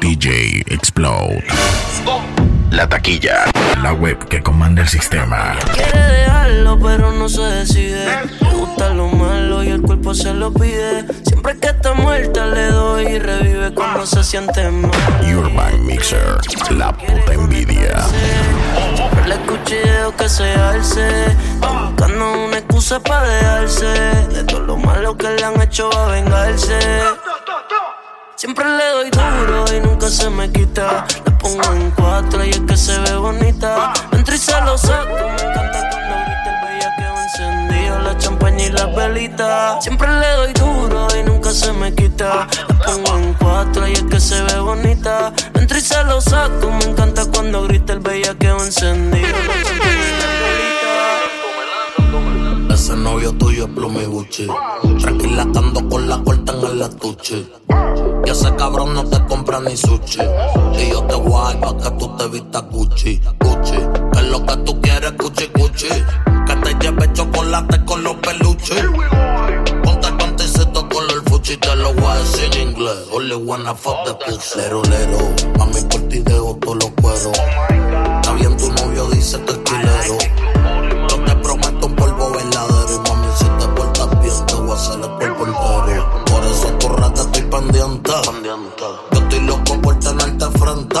DJ Explode. La taquilla, la web que comanda el sistema. Quiere dejarlo, pero no se decide. Gusta lo malo y el cuerpo se lo pide. Siempre que está muerta le doy y revive cuando se siente mal. Urban Mixer, la puta envidia. Siempre le escuché que se alce. buscando una excusa para dejarse. De todo lo malo que le han hecho va a vengarse. Siempre le doy duro y nunca se me quita. La pongo en cuatro y es que se ve bonita. Entro y se lo saco. Me encanta encendido, la champaña y la velita. Siempre le doy duro y nunca se me quita. La pongo en cuatro y es que se ve bonita. Entro se lo saco. Me encanta cuando grita el bellaqueo encendido, la champaña y la velita. Ese novio tuyo es Plumi Gucci. Tranquila, ando con la corta en el estuche. Y ese cabrón no te compra ni sushi. Y yo te guay pa' que tú te vistas Gucci, Gucci. Que es lo que tú quieres, Gucci, Gucci. Que te lleve chocolate con los peluches. Ponte el panticito con el fuchi, te lo voy a inglés. Only wanna fuck the pussy. Lero, lero, a mí por ti dejo todos los cueros. Está bien, tu novio dice que es chilero. Pendiente. Yo estoy loco por tenerte frente.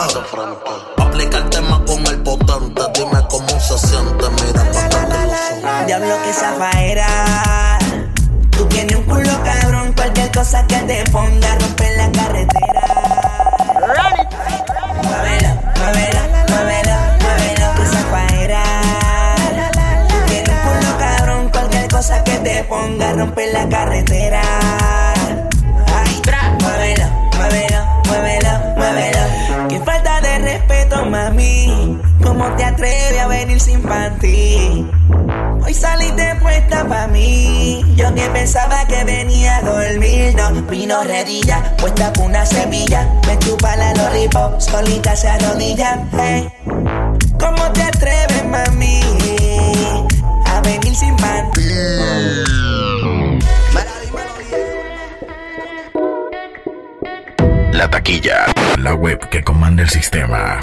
Pa' aplicarte más con el potente. Dime cómo se siente, mira, pa' que lo son. Diablo que zafaera. Que venía a dormir. No, vino redilla, puesta con una semilla. Me chupa la lollipop, solita se arrodilla. Hey. ¿Cómo te atreves, mami? A venir sin panty. La taquilla, la web que comanda el sistema.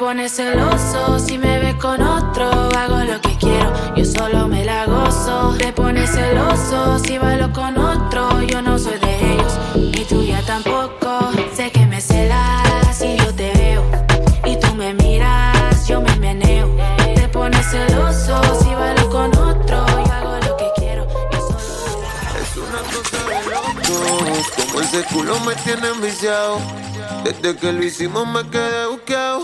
Pones celoso si me ves con otro. Hago lo que quiero, yo solo me la gozo. Te pones celoso si bailo con otro. Yo no soy de ellos, ni tuya tampoco. Sé que me celas si yo te veo. Y tú me miras, yo me meneo. Te pones celoso si bailo con otro. Yo hago lo que quiero, yo solo Es una cosa de locos, como ese culo me tiene enviciado. Desde que lo hicimos me quedé buqueado.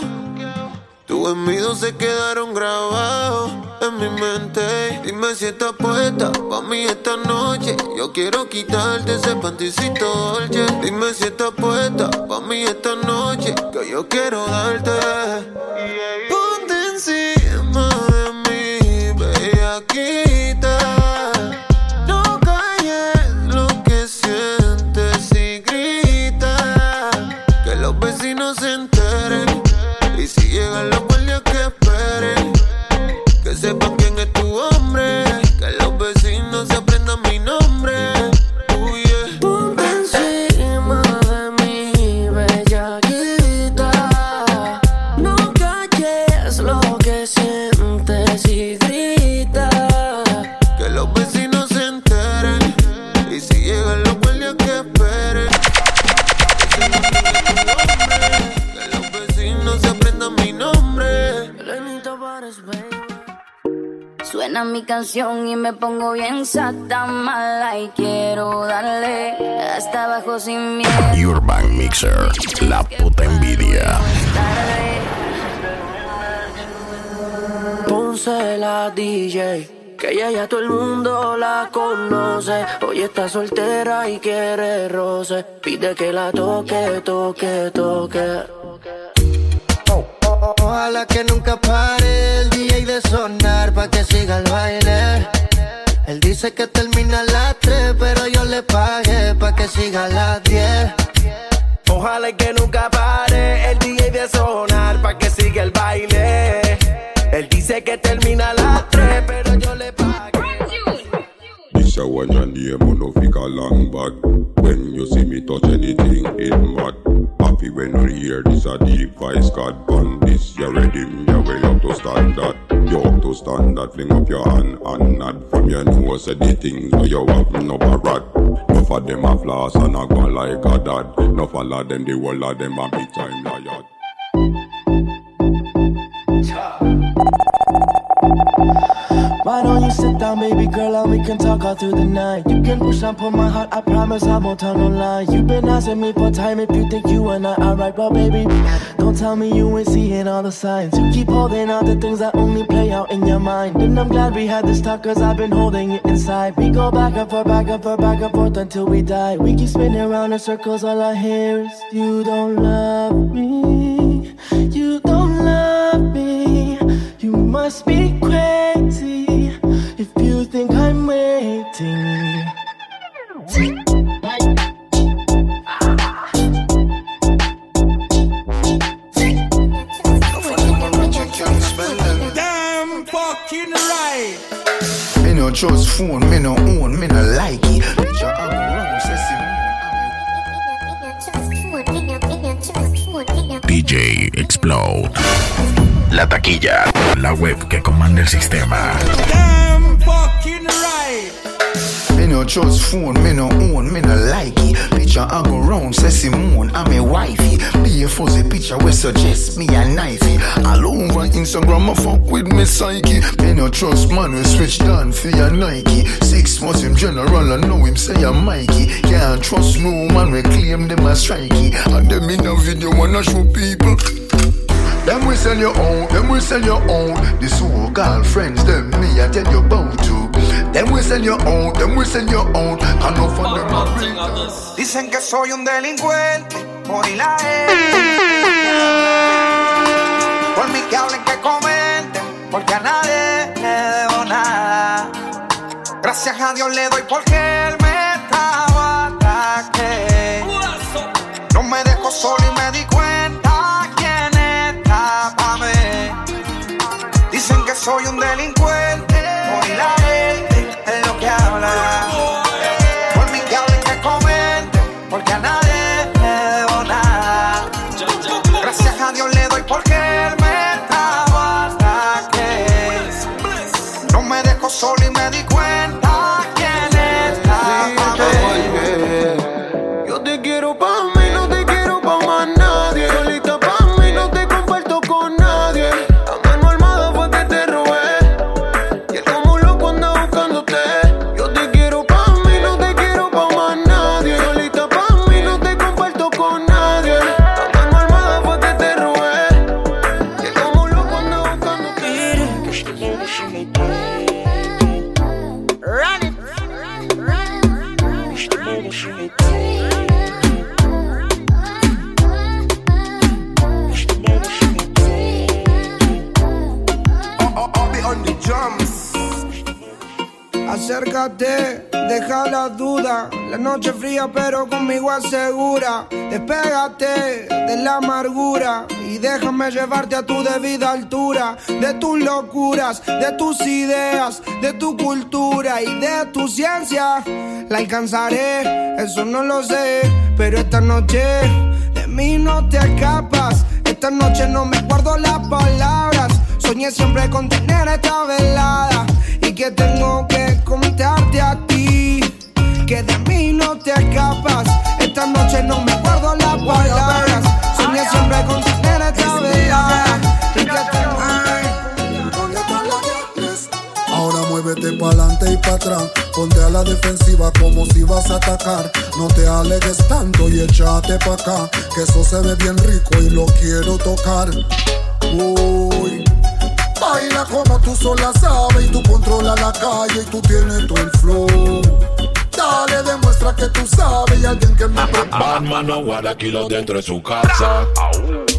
Tus envidios se quedaron grabados en mi mente. Dime si estás puesta pa' mí esta noche. Yo quiero quitarte ese panticito dolce. Dime si estás puesta pa' mí esta noche. Que yo quiero darte. Ponte encima de mí, bellaquita. Canción y me pongo bien sata mala y quiero darle hasta abajo sin miedo. Urban Mixer, la puta envidia. Ponce la DJ. Que ella ya todo el mundo la conoce. Hoy está soltera y quiere roce. Pide que la toque, toque, toque. Ojalá que nunca pare el DJ de sonar pa' que siga el baile. Él dice que termina a las 3, pero yo le pagué pa' que siga a las 10. Ojalá que nunca pare el DJ de sonar pa' que siga el baile. Él dice que termina a las 3, pero yo le pagué. This a one your name, no figure long but When you see me touch anything, it mad. Happy when you hear this a deep voice God this, you ready, you're way up to stand that You up to stand that, fling up your hand and nod. From your nose, say the things where you have no barat Enough of them a floss and a go like a dad. Enough of them, the whole of them a big time liar Why don't you sit down, baby girl, and we can talk all through the night? You can push and pull my heart, I promise I won't tell no lie. You've been asking me for time if you think you and I are right, but baby, don't tell me you ain't seeing all the signs. You keep holding out the things that only play out in your mind. And I'm glad we had this talk, cause I've been holding it inside. We go back and forth, back and forth, back and forth until we die. We keep spinning around in circles, all I hear is, You don't love me, you don't love me, you must be crazy Phone, me no own, me no like it. Picture I go round, say DJ Explode. La taquilla, la web que comanda el sistema. Damn fucking right. Me no trust phone, me no own, me no like. Picture I go round, say Simone, I'm a wifey. Be a fuzzy picture we suggest me a knifey. All over Instagram, I fuck with me psyche. Me no trust man, we switch down for your Nike. Six months him general, I know him say I'm Mikey. Can't trust no man, we claim them as strikey. And them in a video wanna show people. Them we sell your own, them we sell your own. This whole girlfriends, them me I tell you about to. Sell your own, sell your own. I know for them a real. Dicen que soy un delincuente, por y la E. Por mí que hablen, que comenten, porque a nadie le debo nada. Gracias a Dios le doy porque él me estaba ataque. No me dejó solo Acércate, deja la duda. La noche fría, pero conmigo asegura. Despégate de la amargura y déjame llevarte a tu debida altura. De tus locuras, de tus ideas, de tu cultura y de tu ciencia. La alcanzaré, eso no lo sé. Pero esta noche de mí no te escapas. Esta noche no me guardo las palabras. Soñé siempre con tener esta velada y que tengo que contarte a ti que de mí no te escapas. Esta noche no me guardo las palabras. Muévete pa'lante y para atrás. Ponte a la defensiva como si vas a atacar. No te alegues tanto y échate pa' acá. Que eso se ve bien rico y lo quiero tocar. Uy. Baila como tú sola sabes y tú controlas la calle y tú tienes todo el flow. Dale, demuestra que tú sabes y alguien que me prepara. Batman no kilos dentro de su casa.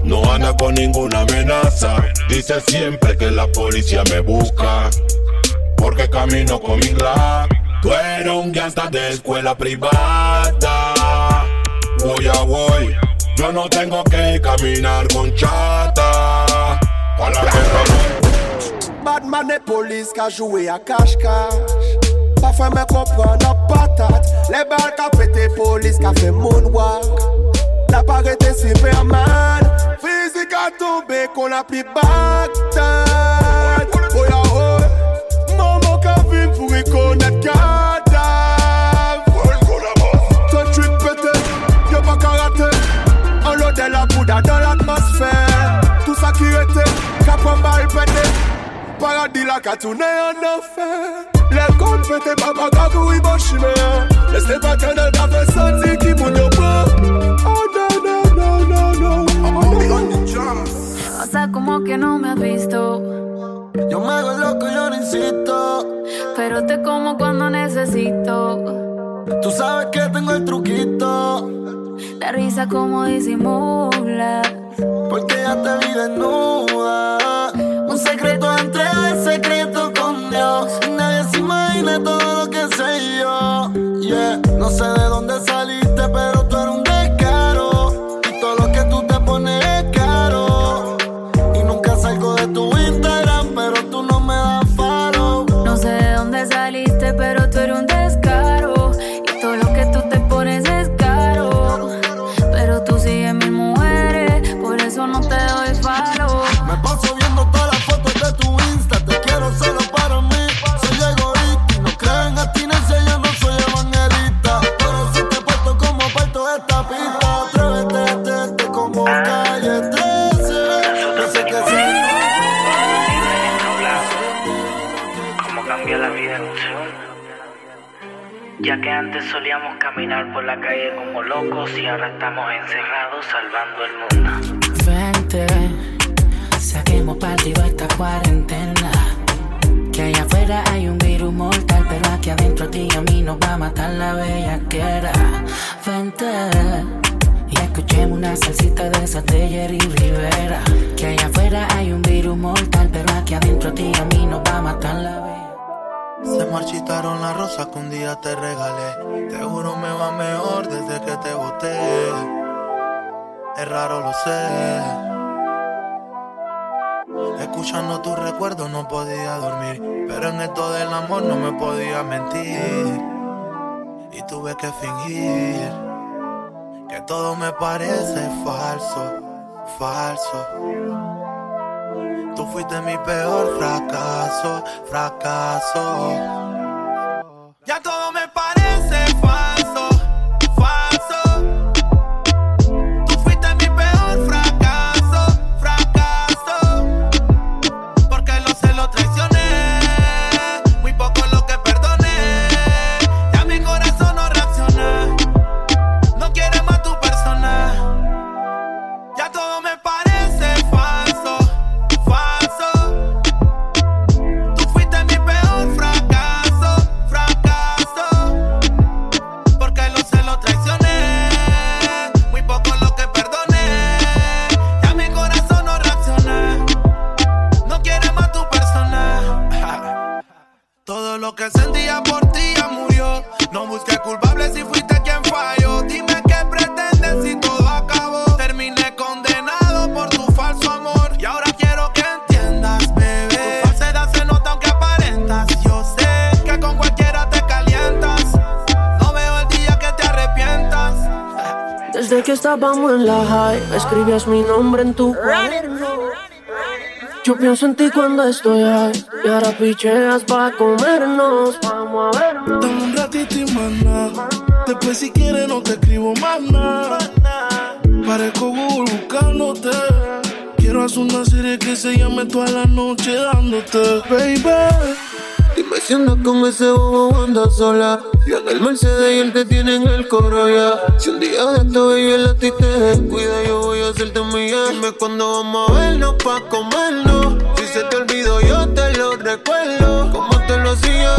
No anda con ninguna amenaza. Dice siempre que la policía me busca. Porque camino con mi. Tú eres un gangsta de escuela privada. Voy a voy. Yo no tengo que caminar con chata. Para la guerra Batman et police qui a joué à cache-cache. Parfois me comprend la patate. Les balles qui a pété police qui a fait moonwalk. N'a pas arrêté Superman. Physique a tombé qu'on a pris Bagdad. Oh ya oh. Maman qui a vu pour reconnaître cadavre. Ton truc pété, y'a pas karaté. On l'odeur la poudre dans l'atmosphère. Tout ça qui était, cap en balle pété. Paradis la qu'a tourné en enfer. Les comptes pété, papa gagou, il va chimer. Laissez pas qu'un elle a fait sentir qui moun yo pas. Oh no, no, no, no, no. O sea, como que no me has visto. Yo me hago loco, yo no insisto. Pero te como cuando necesito. Tú sabes que tengo el truquito. La risa como disimula. Porque ya te vi desnuda. Un secreto entre el secreto con Dios. Y nadie se imagina todo lo que sé yo. Yeah, no sé de dónde saliste, pero tú eres un Ya que antes solíamos caminar por la calle como locos y ahora estamos encerrados salvando el mundo. Vente, saquemos partido a esta cuarentena. Que allá afuera hay un virus mortal, pero aquí adentro a ti y a mí nos va a matar la bellaquera. Vente, y escuchemos una salsita de esas de Jerry Rivera. Que allá afuera hay un virus mortal, pero aquí adentro a ti y a mí nos va a matar la bellaquera. Se marchitaron las rosas que un día te regalé. Te juro me va mejor desde que te boté. Es raro, lo sé. Escuchando tus recuerdos no podía dormir. Pero en esto del amor no me podía mentir. Y tuve que fingir que todo me parece falso, falso. Tú fuiste mi peor fracaso, fracaso. Ya todo me lo que sentía por ti ya murió. No busqué culpables si fuiste quien falló. Dime qué pretendes si todo acabó. Terminé condenado por tu falso amor. Y ahora quiero que entiendas, bebé. Tu falsedad se nota aunque aparentas. Yo sé que con cualquiera te calientas. No veo el día que te arrepientas. Desde que estábamos en la high, escribías mi nombre en tu cuaderno. Yo pienso en ti cuando estoy high y ahora picheas para comernos. Vamos a vernos. Dame un ratito y nada. Después si quieres no te escribo más nada. Parezco Google buscándote. Quiero hacer una serie que se llame toda la noche dándote, baby. Dime si andas con ese bobo andas sola. Y en el Mercedes y él te tiene en el coro ya. Si un día de esto baby el a ti te descuida, yo voy a hacerte millar. Dime cuándo vamos a vernos pa' comernos. Si se te olvidó, yo te lo recuerdo. Como te lo hacía,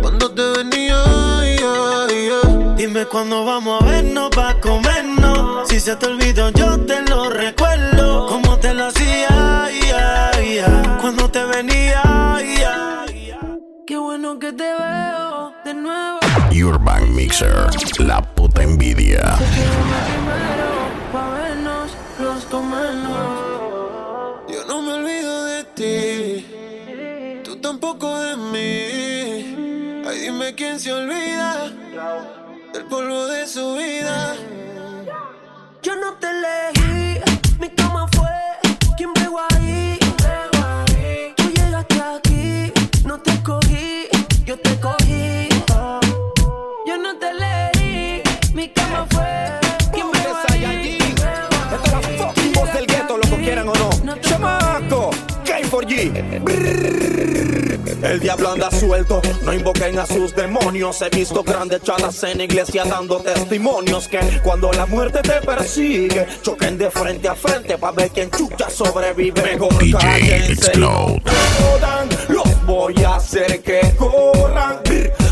cuando te venía. Dime cuándo vamos a vernos pa' comernos. Si se te olvidó, yo te lo recuerdo. Urban Mixer, la puta envidia. Yo no me olvido de ti, tú tampoco de mí. Ay, dime quién se olvida del polvo de su vida. Yo no te elegí, no invoquen a sus demonios. He visto grandes chalas en iglesia dando testimonios que cuando la muerte te persigue, choquen de frente a frente para ver quién chucha sobrevive. Mejor DJ Explode. Los voy a hacer que corran.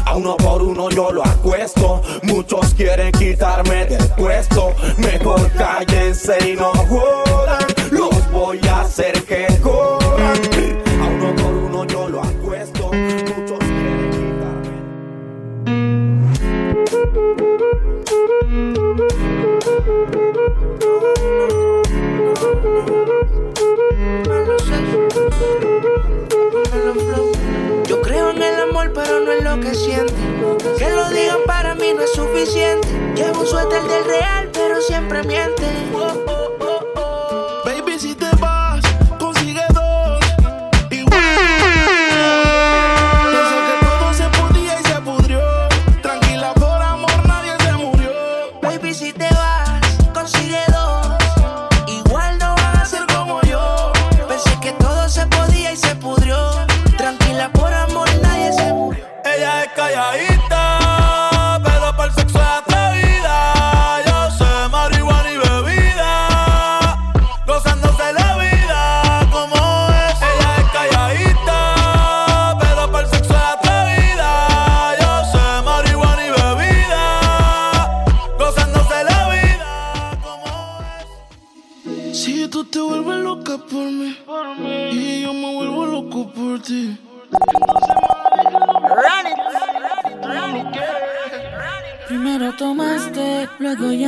A uno por uno yo lo acuesto. Muchos quieren quitarme del puesto. Mejor cállense y no jodan. Los voy a hacer que corran. Yo creo en el amor, pero no en lo que siente. Que lo digan para mí no es suficiente. Llevo un suéter del real, pero siempre miente.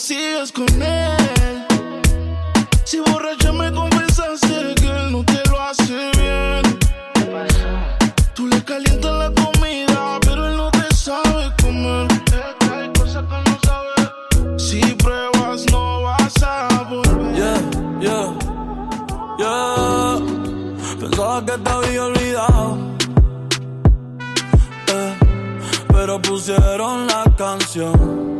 sigues con él. Si borracha me confesaste que él no te lo hace bien. Tú le calientas la comida, pero él no te sabe comer. Hay cosas que no sabe. Si pruebas, no vas a volver. Yeah, yeah, yeah. Pensaba que te había olvidado. Eh, pero pusieron la canción.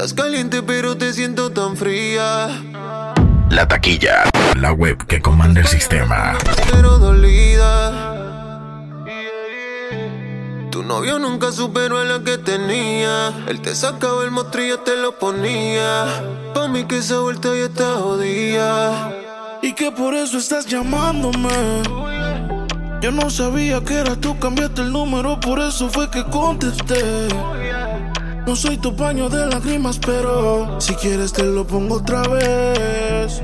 Estás caliente pero te siento tan fría. La taquilla, la web que comanda el sistema. Pero dolida. Tu novio nunca superó a la que tenía. Él te sacaba el mostrillo, te lo ponía. Pa' mí que esa vuelta ya está jodida. Y que por eso estás llamándome. Yo no sabía que era tú, cambiaste el número, por eso fue que contesté. No soy tu paño de lágrimas, pero si quieres te lo pongo otra vez.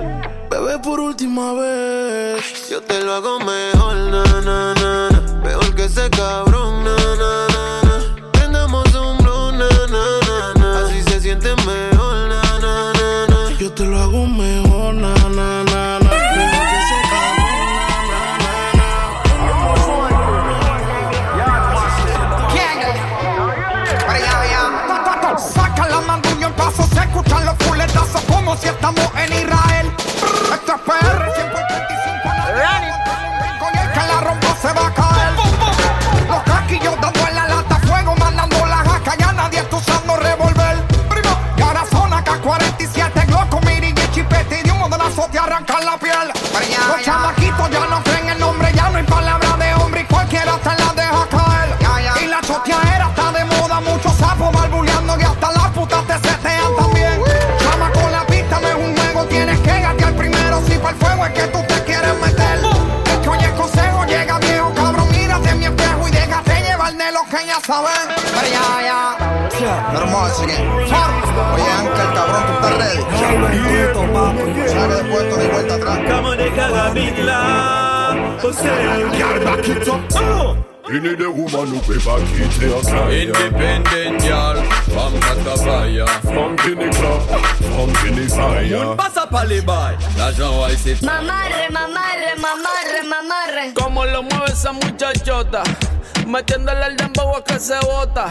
Bebé, por última vez. Yo te lo hago mejor, na, na, na. Mejor que ese cabrón, na, como si estamos en Israel. Esto es PR 125 Con el que la rompa se va a caer. Los casquillos dando en la lata, fuego mandando la jaca, ya nadie está usando revólver. Y ahora son acá 47 Glock, miri y chipete y de un modelazo te arrancan la piel. Los chamaquitos ya no creen saben. Pero ya, ya. Hermoso, Oye, Ángel, cabrón, tú estás ready. Sabe de puesto ni vuelta atrás. You need a woman who pay back it to your side. Independent girl from Catafaya. From Guinea Club, from Guinea Fire. Un pasa pa' boy. La Jean ese. Mamarre, mamarre, mamarre, mamarre. Como lo mueve esa muchachota. Metiéndole el dembow a que se bota.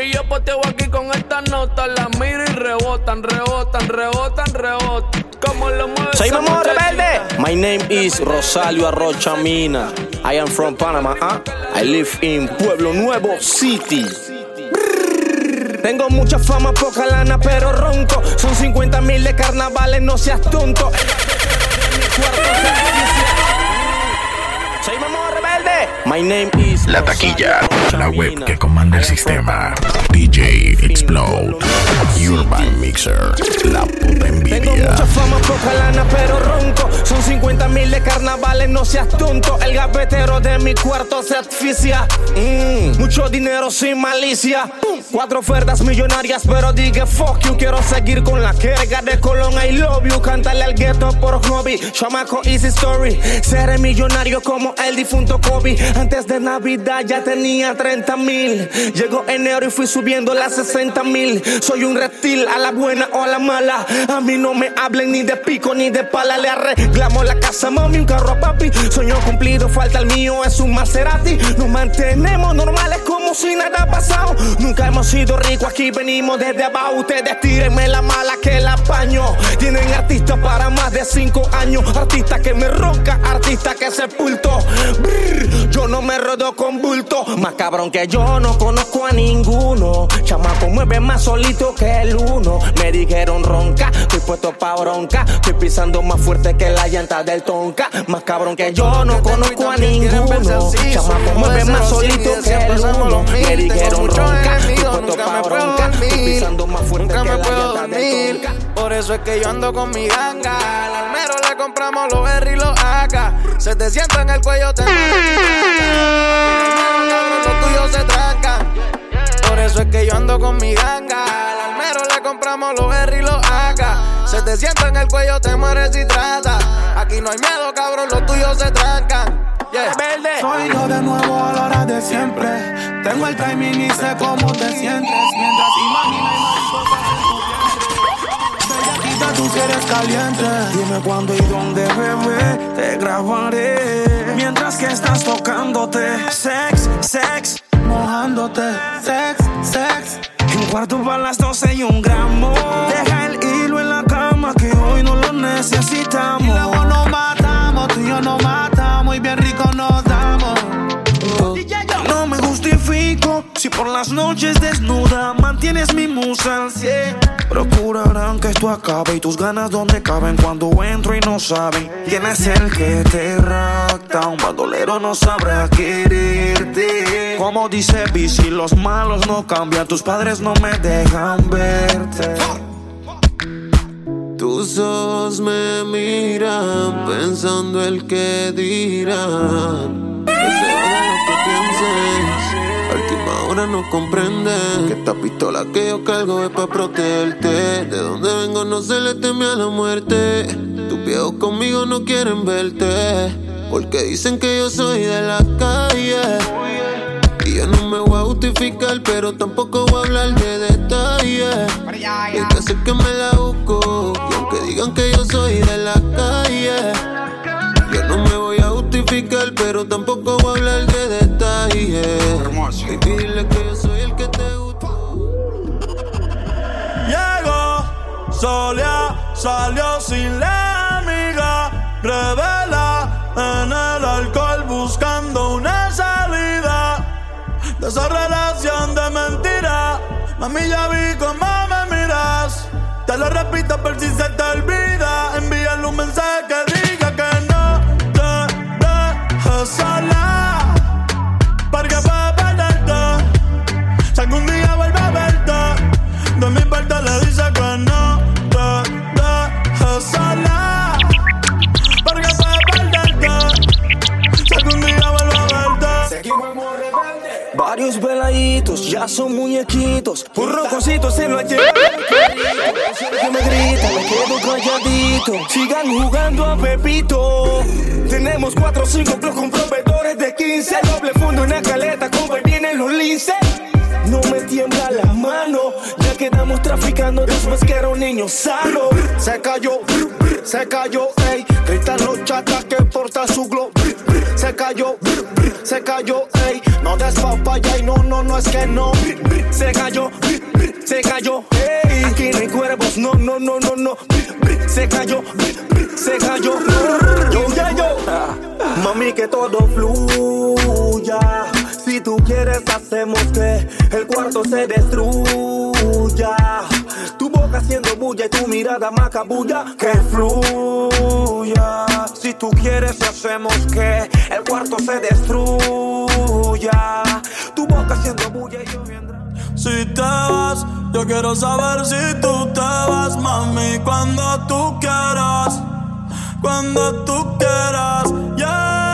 Y yo poteo aquí con esta nota. La miro y rebotan, rebotan, rebotan, rebotan. Como lo mueve Soy Mamá. Rebelde. My name is Rosalio Arrocha Mina. I am from Panama. huh? I live in Pueblo Nuevo City. Tengo mucha fama, poca lana, pero ronco. Son 50 mil de carnavales, no seas tonto. Soy Mamá Rebelde. My name is La taquilla, la web que comanda el sistema. DJ Explode, Urban Mixer, la puta Tengo envidia. mucha fama, poca lana, pero ronco. Son 50 mil de carnavales, no seas tonto. El gavetero de mi cuarto se asfixia. Mm, mucho dinero sin malicia. Cuatro ofertas millonarias, pero diga fuck you. Quiero seguir con la carga de Colón. I love you. Cántale al gueto por hobby. Chamaco easy story. Seré millonario como el difunto Kobe. Antes de Navidad ya tenía 30 mil. Llegó enero y fui subiendo las 60 mil. Soy un reptil a la buena o a la mala. A mí no me hablen ni de pico ni de pala. Le arreglamos la casa, mami, un carro a papi. Sueño cumplido, falta el mío, es un Maserati. Nos mantenemos normales como si nada ha pasado. Nunca hemos sido ricos, aquí venimos desde abajo. Ustedes tírenme la mala que la paño. Tienen artistas para más de 5 años. Artistas que me ronca, artistas que sepulto. Brr, yo no me rodo con bulto. Más cabrón que yo no conozco a ninguno. Chamaco mueve más solito que el uno. Me dijeron ronca, estoy puesto pa' bronca. Estoy pisando más fuerte que la llanta del tonka. Más cabrón que yo no conozco a ninguno. Chamaco mueve más solito que el uno. Me dijeron ronca, estoy puesto pa' bronca. Estoy pisando más fuerte que la llanta del tonka. Por eso es que yo ando con mi ganga. Al almero le compramos los R y los AK. Se te sienta en el cuello, te los tuyos se trancan. Por eso es que yo ando con mi ganga. Al almero le compramos los R y los AK. Se te sienta en el cuello, te mueres si trata. Aquí no hay miedo, cabrón, los tuyos se trancan. Yeah. Soy yo de nuevo a la hora de siempre. Tengo el timing y sé cómo te sientes. Mientras imaginas tú si eres caliente. Dime cuándo y dónde, bebé. Te grabaré. Mientras que estás tocándote. Sex, sex. Mojándote. Sex, sex. Un cuarto para las 12 y un gramo. Deja el hilo en la cama que hoy no lo necesitamos. Y luego nos matamos, tú y yo nos matamos y bien rico nos damos. No me justifico si por las noches desnuda mantienes mi musa al cien. Procurarán que esto acabe y tus ganas donde caben cuando entro y no saben quién es el que te rapta. Un bandolero no sabrá quererte. Como dice Bici, los malos no cambian, tus padres no me dejan verte. Tus ojos me miran pensando el que dirán. Que de lo que pienses. A última hora no comprenden que esta pistola que yo cargo es para protegerte. De donde vengo no se le teme a la muerte. Tus viejos conmigo no quieren verte. Porque dicen que yo soy de la calle. Y yo no me voy a justificar, pero tampoco voy a hablar de detalles. Y es que sé que me la busco. Y aunque digan que yo soy de la calle, justificar, pero tampoco voy a hablar de detalles. Y dile que yo soy el que te gusta. Llegó, solía, salió sin la amiga, revela en el alcohol buscando una salida de esa relación de mentira. Mami, ya vi cómo me miras. Te lo repito por si se te olvida. Envíale un mensaje parte le dice que no te dejes sola. Porque puedo perderte. Si algún día vuelve a verte. Varios veladitos, ya son muñequitos. Un rococito se lo ha llevado. Que me grita, me quedo calladito. Sigan jugando a Pepito. Tenemos 4 o 5 clubs con proveedores de 15. Doble fondo, una caleta, como vienen los linces. No me tiembla la mano, ya quedamos traficando después que era un niño sano. Se cayó, se cayó, ey. Gritan los chatas que porta su globo. Se cayó, se cayó, ey. No des papaya y no, no, no es que no. Se cayó, se cayó, ey. Aquí no hay cuervos, no, no, no, no, no. Se cayó, se cayó. Yo, yo, yo. Mami, que todo fluya. Si tú quieres, hacemos que el cuarto se destruya. Tu boca haciendo bulla y tu mirada macabulla. Que fluya. Si tú quieres, hacemos que el cuarto se destruya. Tu boca haciendo bulla y yo Si te vas, yo quiero saber si tú te vas, mami, cuando tú quieras, cuando tú quieras, yeah.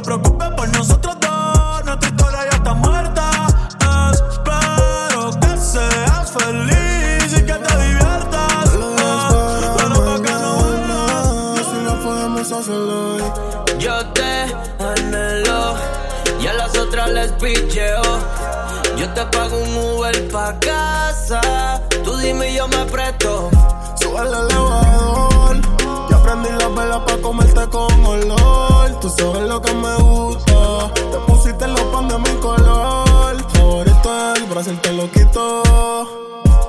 Te preocupes por nosotros dos, nuestra historia ya está muerta. Espero que seas feliz y que te diviertas. Pero pa' que no vuelvas. Y si no podemos hacerlo hoy. Yo te anhelo y a las otras les picheo. Yo te pago un Uber pa' casa. Tú dime y yo me presto. Sube el elevador. Ya prendí la vela pa' comerte con olor. Tú sabes lo que me gusta. Te pusiste los pan de mi color. Favorito el Brasil te lo quito.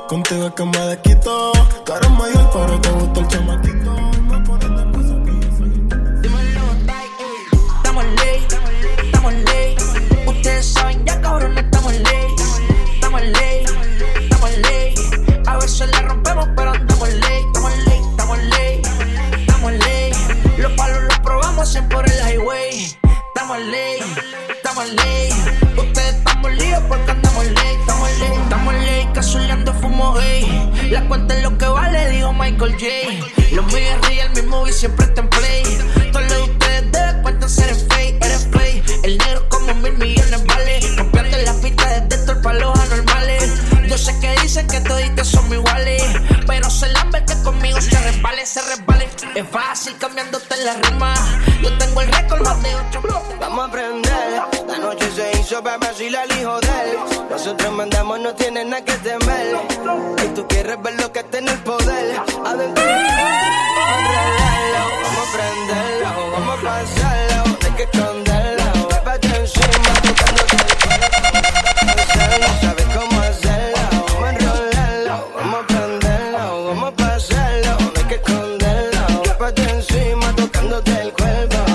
Contigo es que me desquito. Tú eres mayor, pero te gusta el chamaquito. La es lo que vale, dijo Michael J. Los míos es real, mi movie siempre está en play. Todos los de ustedes deben cuenta ser fake, eres fake. El negro como mil millones vale. Rompiendo la pista desde todo para los anormales. Yo sé que dicen que toditos somos iguales. Pero se lambe que conmigo se resbale, se resbale. Es fácil cambiándote la rima. Yo tengo el récord más de ocho. Vamos a aprender. La noche se hizo para vacilar de él. Nosotros mandamos, no tiene nada que temer. Y tú quieres ver tocándote el cuerpo.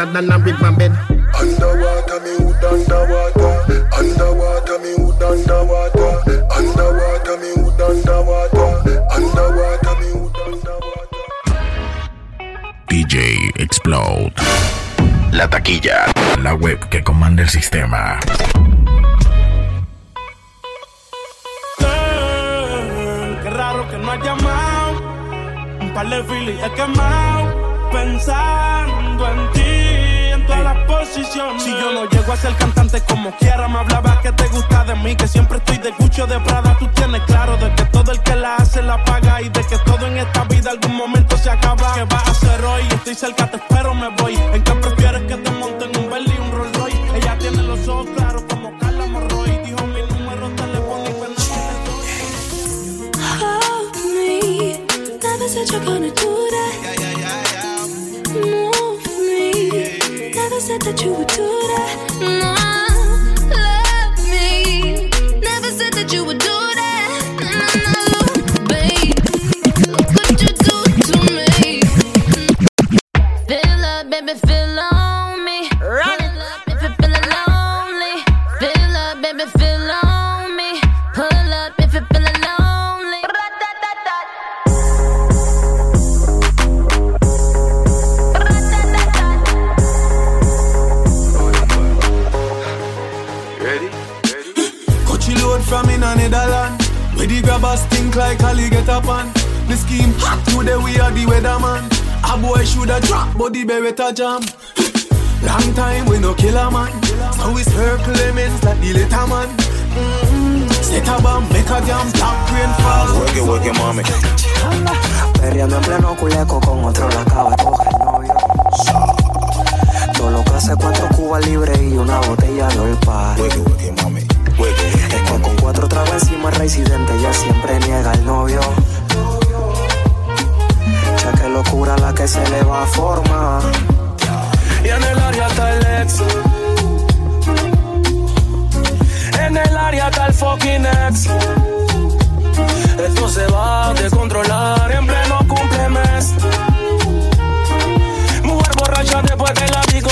Dig no wetter than a river bed. Underwater, me hood underwater. Underwater, me hood underwater. Underwater, me hood underwater. Underwater, me hood DJ Explode. La taquilla. La web que comanda el sistema. Girl, Qué raro que no has llamado. Un par de filis he quemado. Pensando en ti, Si yo no llego a ser cantante como quiera, me hablaba que te gusta de mí. Que siempre estoy de Gucci o de Prada. Tú tienes claro de que todo el que la hace la paga. Y de que todo en esta vida algún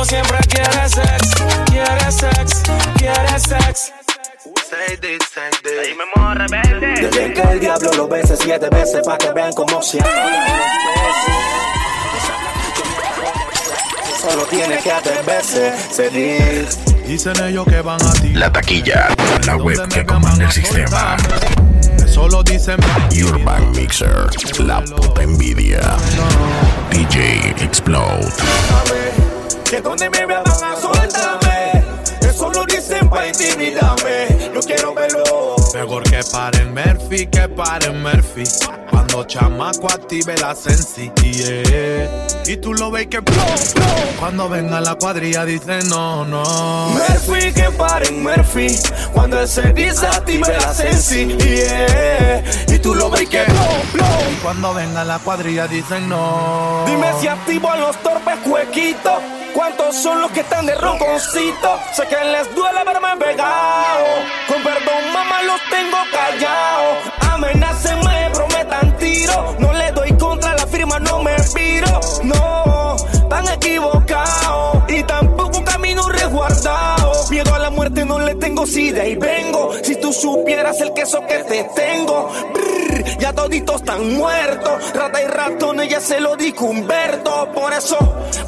siempre quiere sex. Quiere sex, quiere sex. Desde que el diablo lo bese siete veces para que vean cómo se Solo tiene que atreverse, seguir. Dicen ellos que van a ti. La taquilla. La web que comanda el sistema. Solo dicen Urban Mixer. La puta envidia. DJ Explode. Que donde me vean van a soltarme. Eso lo dicen pa' intimidarme. Yo quiero verlo. Mejor que paren Murphy, que paren Murphy. Cuando chamaco active la sensi. yeah. Y tú lo ves que blow, blow. Cuando venga la cuadrilla dice no, no. Murphy, que paren Murphy. Cuando él se desactive la sensi. yeah. Y tú lo ves que blow, blow. Y cuando venga la cuadrilla dicen no. Dime si activo a los torpes huequitos. ¿Cuántos son los que están de ronconcito? Sé que les duele verme pegado. Con perdón, mamá, los tengo callados. Amenacen, me prometan No le doy contra la firma, no me piro. No, tan equivocados. Y tampoco camino resguardado. Miedo a la muerte no le tengo, si de ahí vengo. Si tú supieras el queso que te tengo. Brr, ya toditos están muertos. Rata y ratones, ya se lo dijo Humberto. Por eso,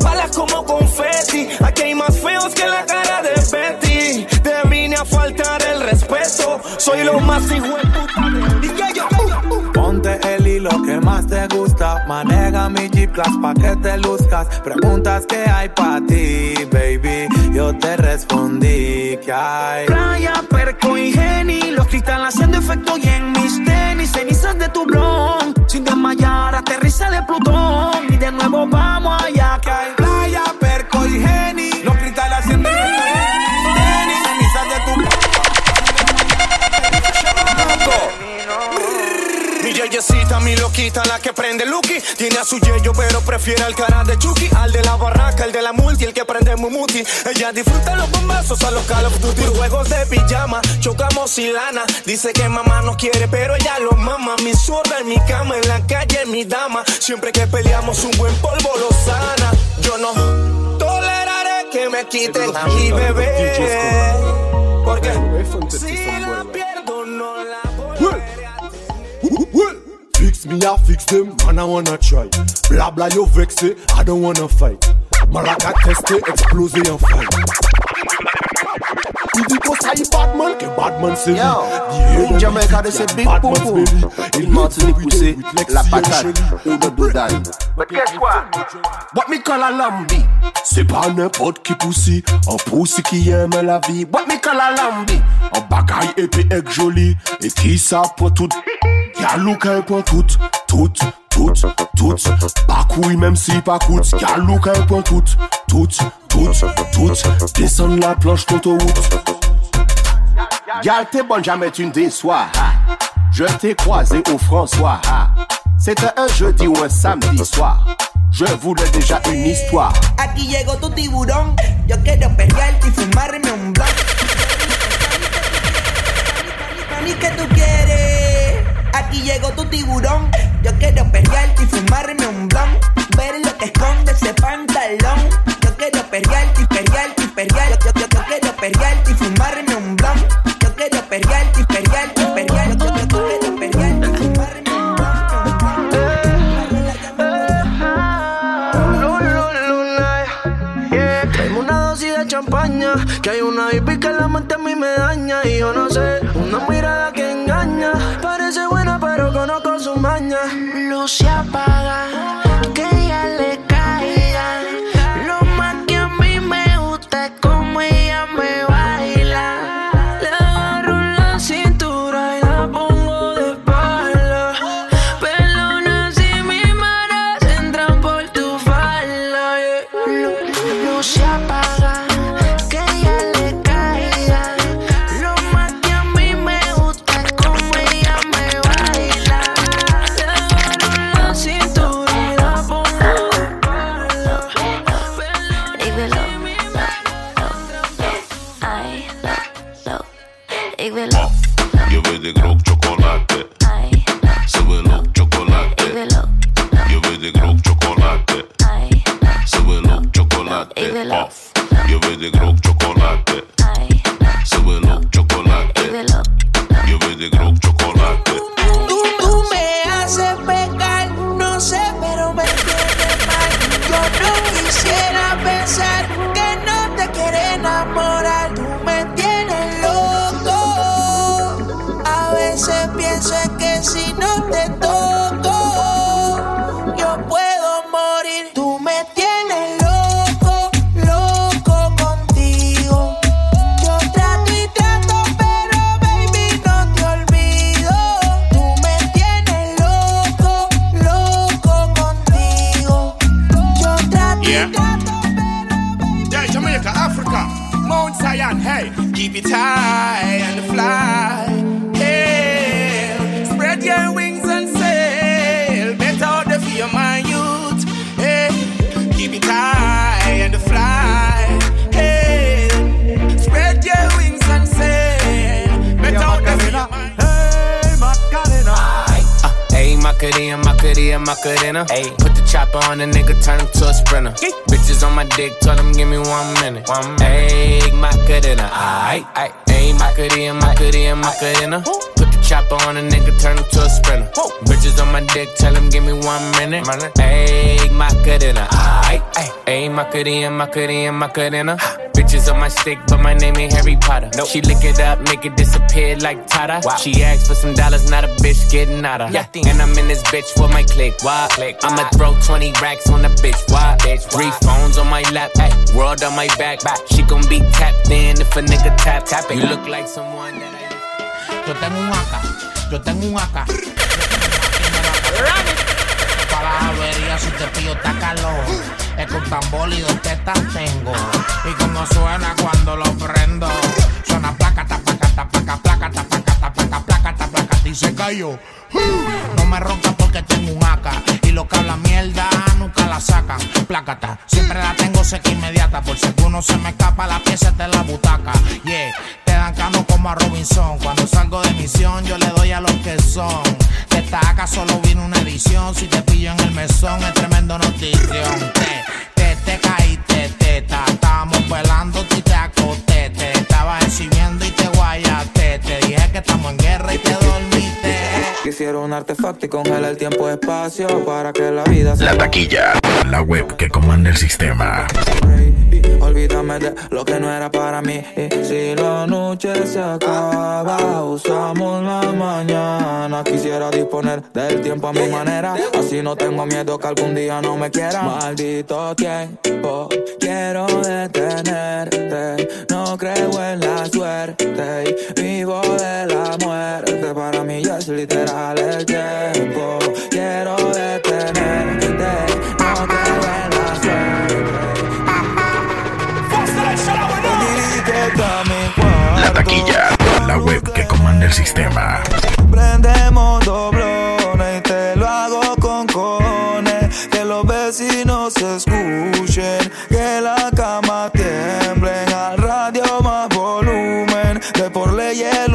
balas como confeti. Aquí hay más feos que la cara de Betty. Te vine a faltar el respeto. Soy lo más hijo de puta Y yo- hilo que más te gusta. Maneja mi Jeep Class pa' que te luzcas. Preguntas que hay pa' ti, baby. Yo te respondí que hay. Playa, perco y geni, los cristales haciendo efecto y en mis tenis, cenizas de tu blon. Sin desmayar, aterriza de Plutón. Y de nuevo vamos allá que hay Playa, perco y geni. Yesita, mi loquita, la que prende Lucky. Tiene a su yello, pero prefiere al cara de Chucky. Al de la barraca, el de la multi, el que prende Mumuti. Ella disfruta los bombazos a los Call of Duty. Juegos de pijama, chocamos y lana. Dice que mamá no quiere, pero ella lo mama. Mi zurda en mi cama, en la calle, mi dama. Siempre que peleamos, un buen polvo lo sana. Yo no toleraré que me quiten a mi bebé. Porque si la Fix me, I fix them, man, I wanna try. Blah blah, you vex it, I don't wanna fight. Maraca test it, explose it and fight. Il dit qu'on saille Batman, que Batman c'est lui. Yo, Jamaica de c'est Big Popo. Il Martinique poussé, la patate, ou de Dodagne. But guess what? What me call a lambi? C'est pas n'importe qui poussi, un poussi qui aime la vie. What me call a lambi? Un bagaille épais et joli, et qui ça pour tout. Y'a Luca pour tout, tout, tout, tout. Bakouille même si pas coûte. Y'a Luca pour tout, tout, tout, tout. Descendre la planche d'autoroute. Gal, t'es bonne, jamais tu ne déçois. Je t'ai croisé au François. ha. C'était un jeudi ou un samedi soir. Je voulais déjà une histoire. Aquí llegó tu tiburón. Yo quiero pelearte y fumarme un ¿qué tú quieres? Aquí llegó tu tiburón. Yo quiero pelearte y fumarme un blunt. Ver lo que esconde ese pantalón. Yo quiero pelearte y pelearte y pelearte. Yo, yo, yo quiero pelearte y fumarme un blunt. Yo quiero pelearte y pelearte y pelearte. Yo, yo, yo quiero pelearte y fumarme un Traeme una dosis de champaña, que hay una baby que la mente a mí me daña y yo no sé, se apaga, one minute. Ayy, Macarena, aight, aight. Ayy, Macarena, Macarena, Macarena. Bitches on my stick, but my name ain't Harry Potter. She lick it up, make it disappear like Tata. She asked for some dollars, not a bitch getting out of. And I'm in this bitch with my click. Why? click. I'ma throw 20 racks on the bitch. Why? bitch. Three phones on my lap, ay, world on my back. She gon' be tapped in if a nigga tap tap it. You look like someone that I. Yo tengo un AK, yo tengo un AK. avería si te pillo está calor. Es que un tambor y dos tengo. Y como suena cuando lo prendo. Suena placa, tapaca, tapaca, placa, tapaca, tapaca, placa, tapaca, y se cayó. No me ronca porque tengo un AK Y lo que habla mierda nunca la sacan Plácata, siempre la tengo seca inmediata Por si alguno se me escapa la pieza de la butaca Yeah, te dan cano como a Robinson. Cuando salgo de misión, yo le doy a los que son. De esta acá solo vino una edición. Si te pillo en el mesón, es tremendo notición. Te, te, te caíste, teta. Estábamos velando y te acosté. Te estaba exhibiendo y te guayaste. Te dije que estamos en guerra y te dormiste. Quisiera un artefacto y congela el tiempo y espacio para que la vida se La taquilla, la web que comanda el sistema. Olvídame de lo que no era para mí. Y si la noche se acaba, usamos la mañana. Quisiera disponer del tiempo a mi manera. Así no tengo miedo que algún día no me quiera. Maldito tiempo, quiero detenerte. No creo en la suerte. y Vivo de la muerte. Para mí ya es literal el tiempo. Quiero detenerte. No creo en la suerte. La taquilla, la web que comanda el sistema. Prendemos doblones y te lo hago con cojones. Que los vecinos se escuchen, que la cama tiemblen. Al radio más volumen, de por ley el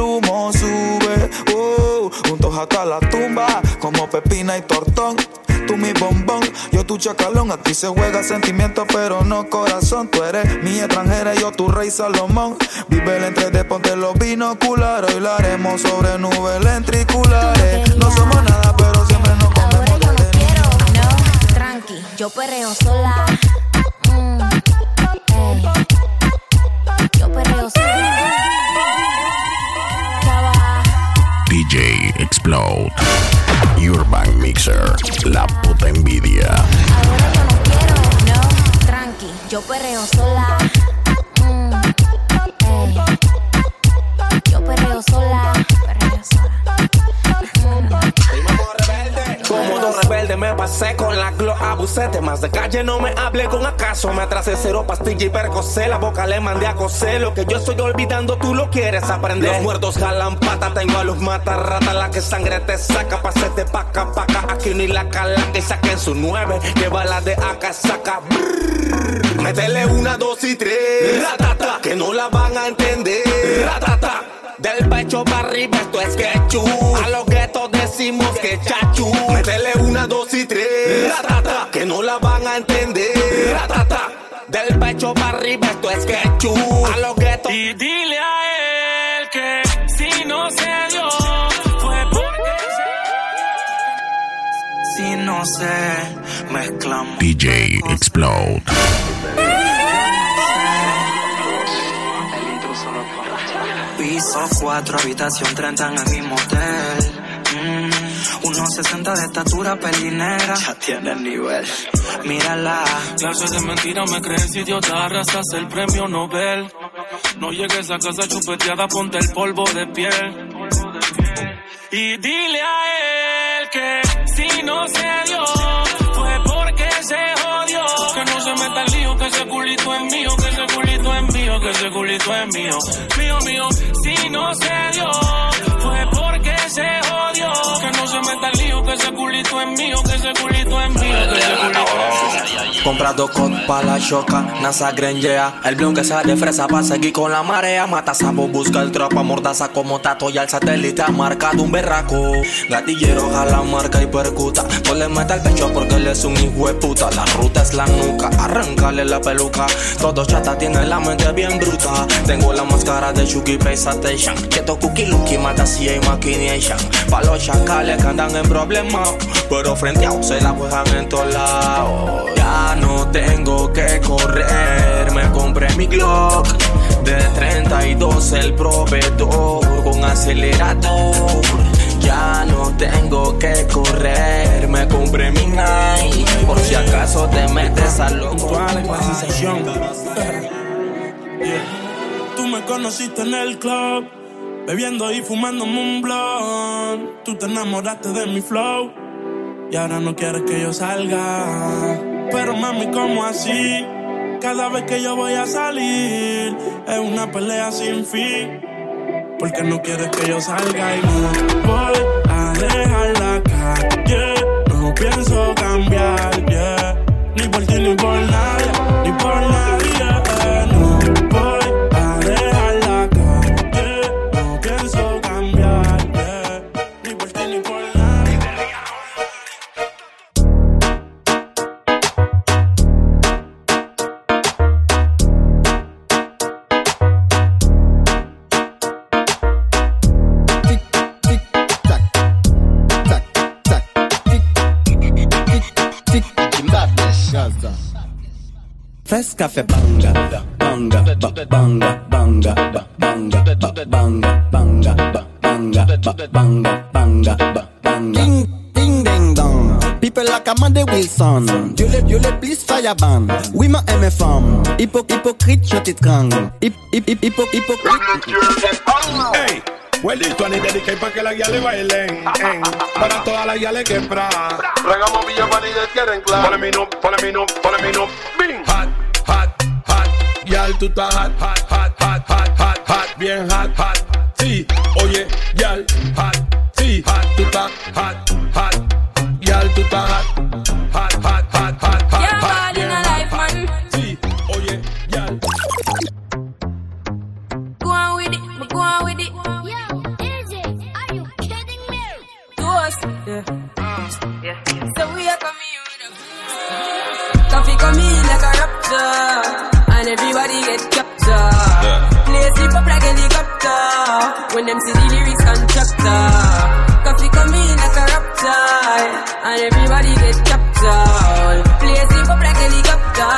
hasta la tumba, como pepina y tortón. Tú mi bombón, yo tu chacalón. Aquí se juega sentimiento, pero no corazón. Tú eres mi extranjera, yo tu rey Salomón. Vive el entre de ponte los binoculares. Hoy la haremos sobre nubes lentriculares. No somos nada, pero siempre nos comemos de Tranqui, yo perreo sola. Mm, ey. Yo perreo sola. Explode. Urban Mixer, la puta envidia. No, tranqui, yo perreo sola. Mm, ey. Yo perreo sola. Como dos rebelde me pasé con la glo abusé Más de calle no me hable con acaso. Me atrasé cero pastilla y percocé La boca le mandé a coser. Lo que yo estoy olvidando tú lo quieres aprender. Los muertos jalan pata Tengo a los mata rata La que sangre te saca Pasete paca paca. Aquí ni la cala que saquen su nueve. Que bala de acá saca. Brrr. Métele una, dos y tres. Ratata Que no la van a entender. Ratata del pecho para arriba esto es quechú A los guetos decimos que chachu. Métele una, dos y tres. Ratata, Que no la van a entender. Ratata, Del pecho para arriba esto es quechú A los guetos Y dile a él que si no se dio fue porque Si no sé, mezclamos. DJ Explode. Piso 4, habitación 30 en el mismo hotel. Mm, unos 60 de estatura pelinera. Ya tiene el nivel. Mírala. Clases de mentira me crees idiota, arrasas el premio Nobel. No llegues a casa chupeteada, ponte el polvo de piel. Y dile a él que si no se dio ese culito es mío. Mío, mío, si no se dio fue porque se jodió. Que no se meta que ese culito es mío, que ese culito es mío, que ese culito pa' la choca, NASA grenjea El blon que sale fresa pa' seguir con la marea. Mata sapo, busca el tropa, mordaza como tato Y al satélite ha marcado un berraco. Gatillero jala marca y percuta. No le meta el pecho porque él es un hijo de puta. La ruta es la nuca, arrancarle la peluca. Todo chata tiene la mente bien bruta. Tengo la máscara de Chucky Station. Quieto cookie lucky, mata si hay machination Pa' los chacales que andan en problemas Pero frente a se la juegan en todos lados. Ya no tengo que correr. Me compré mi Glock De 32 el proveedor Con acelerador. Ya no tengo que correr, me compré mi Nike. Por si acaso te metes al loco. Tú me conociste en el club, bebiendo y fumando un blunt. Tú te enamoraste de mi flow y ahora no quieres que yo salga. Pero mami, ¿cómo así? Cada vez que yo voy a salir es una pelea sin fin. Porque no quieres que yo salga y no voy a dejar la calle. No pienso cambiar, yeah. Ni por ti ni por fresca fe banga, banga, banga, banga, banga, banga, banga, banga, banga, banga, banga, banga. Ding, ding, ding, dong. People la cama de Wilson. Dieu le, Dieu le please fireban. Oui, ma aime femme. Hypo, hypocrite, je t'étrangle. Hip, hip, hip, hypo, hypocrite. Hey. Huelito ni dediqué pa' que las guiales bailen. En, eh, eh. para todas las guiales que pra. Regamos Villa para ni quieren claro. Ponle mi no, ponle mi no, ponle mi no. Bing. Tú estás hot, hot, hot, hot, hot, hot, hot. Bien hot, hot. Sí, oye, yal, hot. Sí, hot, tú estás hot. Everybody get captured. Place it up like helicopter when them see the lyrics constructor. Coffee come in like a raptor, and everybody get captured. Place it up like helicopter.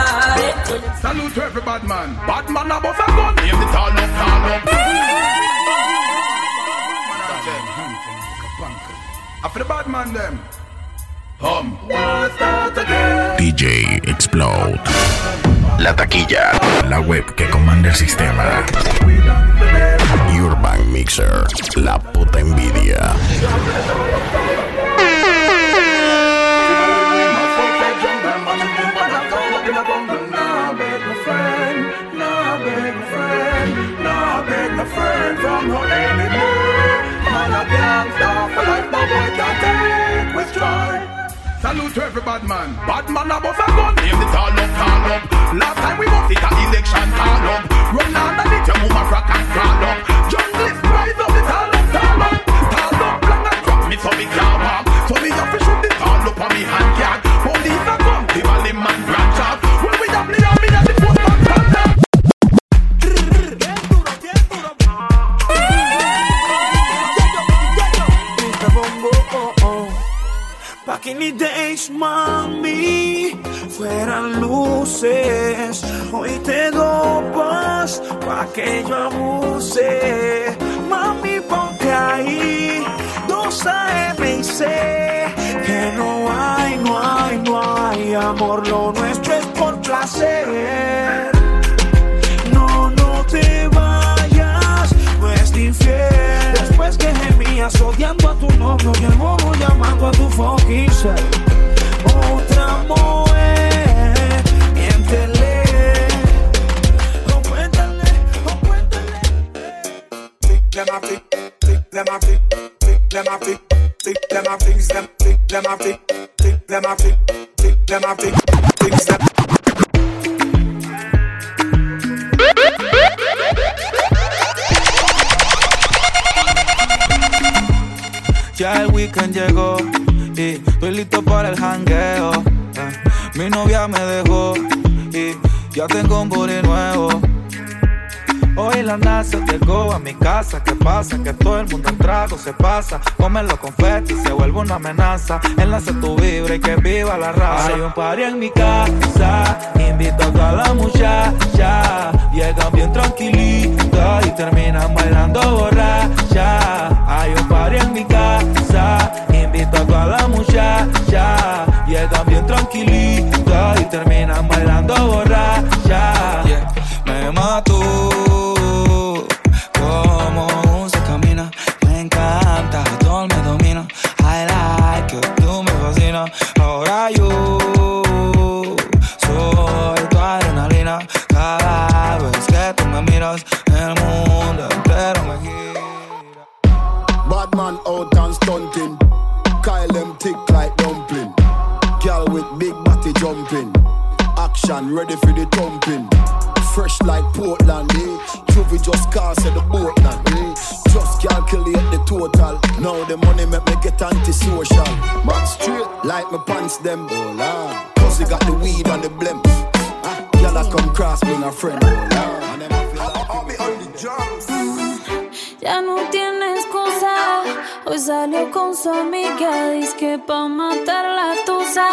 Salute to every bad man. Bad man a boss a gun. Name the tall up, tall up. After the bad man them. DJ Explode. La taquilla. La web que comanda el sistema. Urban Mixer. La puta envidia. Salute to every bad man. Bad man a boss a gun. Name the tall up, tall up. Last time we bust it a election call up. Run underneath your move a rock and crawl up. Journalist rise up the tall up, tall up. Tall up, long and crop me so me claw up. So me have to shoot the tall up on me hand days, mami, fueran luces. Hoy te dopas pa' que yo abuse. Mami, ponte ahí, dos AM y sé que no hay, no hay, no hay amor. Lo nuestro es por placer. No, no te vayas, no es infiel. Después que gemías odiando a tu novio y el φόγησε Otra mujer, miéntele no cuéntale, no cuéntale Them a pick, them a pick, them a pick, them a pick, them pick them a pick, them a pick, them a pick, pick them. Ya el weekend llegó estoy listo para el jangueo. Eh, Mi novia me dejó y ya tengo un booty nuevo. Hoy la NASA llegó a mi casa. ¿Qué pasa? Que todo el mundo en trago se pasa. Come los confetti se vuelve una amenaza. Enlace tu vibra y que viva la raza. Hay un party en mi casa. Invito a toda la muchacha. Llegan bien tranquilitas y terminan bailando borracha. Hay un party en mi casa. Invito a toda la muchacha. Llegan bien tranquilitas y terminan bailando borracha. Yeah. Me mató stunting. Kyle them tick like dumpling. Girl with big body jumping. Action ready for the thumping. Fresh like Portland, eh? Juvie just cast at the boat land, eh? Just calculate the total. Now the money make me get antisocial. Man straight like my pants them. Lord. Cause got the weed and the blem. Ah, girl I come cross being a friend. Oh lord. And them I feel like I'll be on the drums. Ya no tiene excusa. Hoy salió con su amiga. Dice que pa' matar la tusa.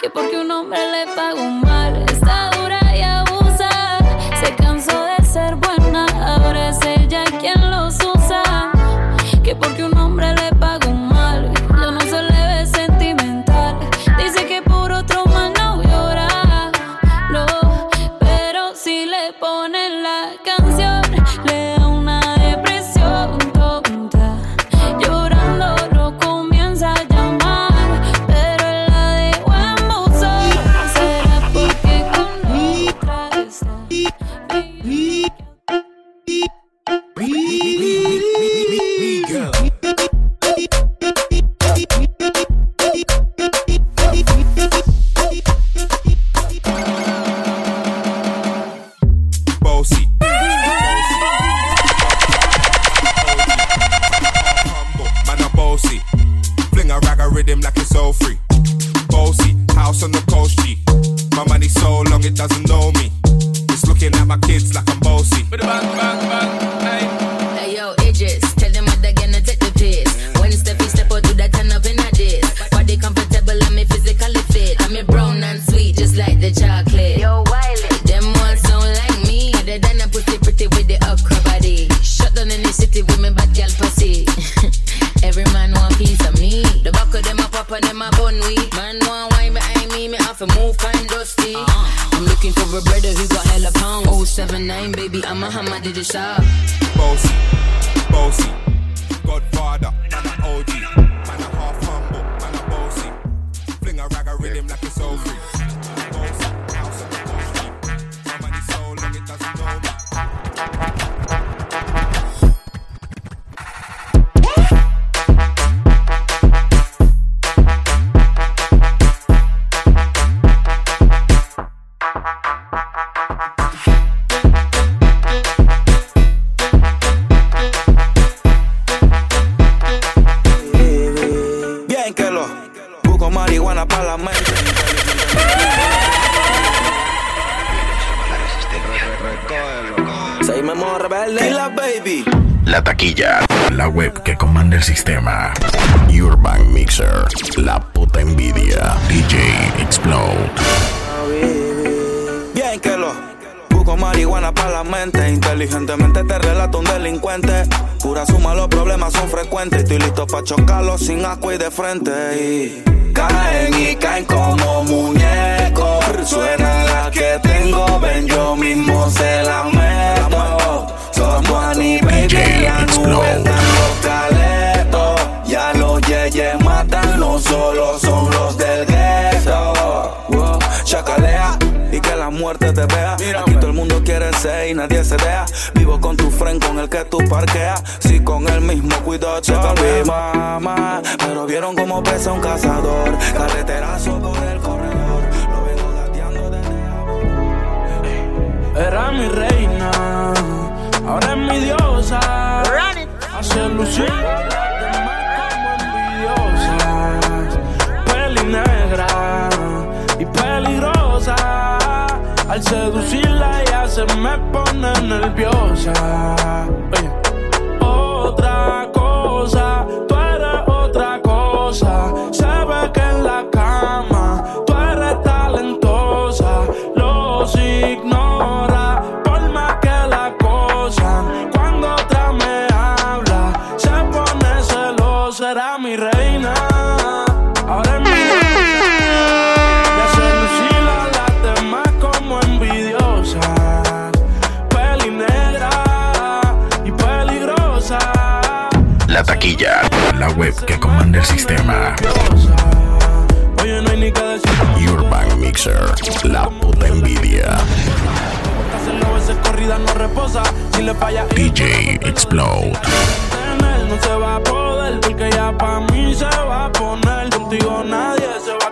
Que porque un hombre le pagó mal. Está dura the chocolate. Yo, Wiley. Them ones don't like me. Other than a pussy pretty with the okra body. Shut down in the city with me bad girl pussy. Every man want piece of me. The back of them a pop and them a bun we. Man want wine behind me, me have to move fine dusty. Uh-huh. I'm looking for a brother who got hella pounds. 079, baby, I'm a hammer, did it shop. Bossy, bossy. Taquilla, la web que comanda el sistema. Urban Mixer, la puta envidia. DJ Explode. Bien que lo busco marihuana para la mente. Inteligentemente te relato un delincuente. Pura suma, los problemas son frecuentes. Estoy listo para chocarlos sin asco y de frente. Y caen y caen como muñecos. Suena la que tengo, ven yo mismo se la meto. Somos a nivel de la nube, están los caletos. Ya los yeyes matan, no solo son los del gueto. Wow, Chacalea y que la muerte te vea. Aquí todo el mundo quiere ser y nadie se deja. Vivo con tu friend con el que tú parqueas. Si con el mismo cuidado, checa mi mamá. Pero vieron cómo pesa un cazador. Carreterazo por el corredor. Lo vengo gateando desde Era mi reina, ahora es mi diosa. Hace lucir las demás como envidiosas. Peli negra y peligrosa. Al seducirla ella se me pone nerviosa. Otra cosa, La web que comanda el sistema. Urban Mixer, la puta envidia. A DJ Explode. no se va a poder. Porque ya pa' mí se va a poner. Contigo nadie se va